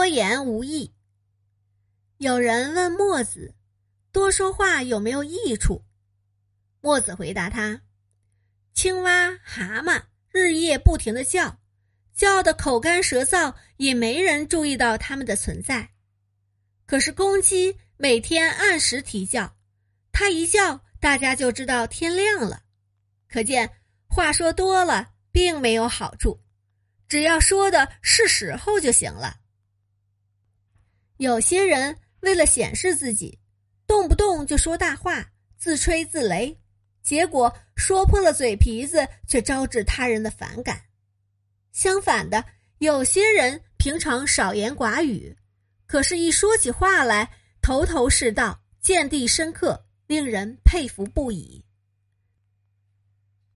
多言无益。有人问墨子：“多说话有没有益处？”墨子回答他：“青蛙、蛤蟆日夜不停的叫，叫的口干舌燥，也没人注意到它们的存在。可是公鸡每天按时啼叫，它一叫，大家就知道天亮了。可见话说多了并没有好处，只要说的是时候就行了。有些人。”为了显示自己，动不动就说大话，自吹自擂，结果说破了嘴皮子，却招致他人的反感。相反的，有些人平常少言寡语，可是，一说起话来，头头是道，见地深刻，令人佩服不已。